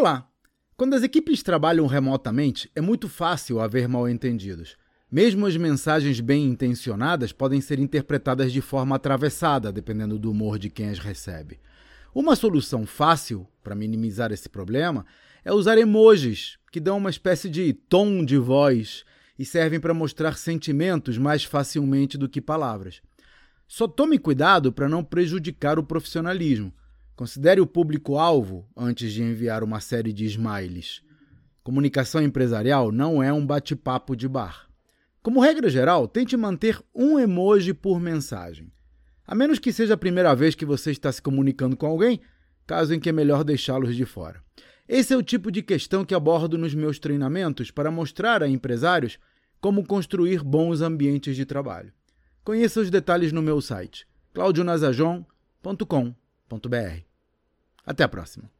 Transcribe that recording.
Olá! Quando as equipes trabalham remotamente, é muito fácil haver mal-entendidos. Mesmo as mensagens bem intencionadas podem ser interpretadas de forma atravessada, dependendo do humor de quem as recebe. Uma solução fácil para minimizar esse problema é usar emojis, que dão uma espécie de tom de voz e servem para mostrar sentimentos mais facilmente do que palavras. Só tome cuidado para não prejudicar o profissionalismo. Considere o público-alvo antes de enviar uma série de smileys. Comunicação empresarial não é um bate-papo de bar. Como regra geral, tente manter um emoji por mensagem. A menos que seja a primeira vez que você está se comunicando com alguém, caso em que é melhor deixá-los de fora. Esse é o tipo de questão que abordo nos meus treinamentos para mostrar a empresários como construir bons ambientes de trabalho. Conheça os detalhes no meu site claudionazajon.com.br. Até a próxima.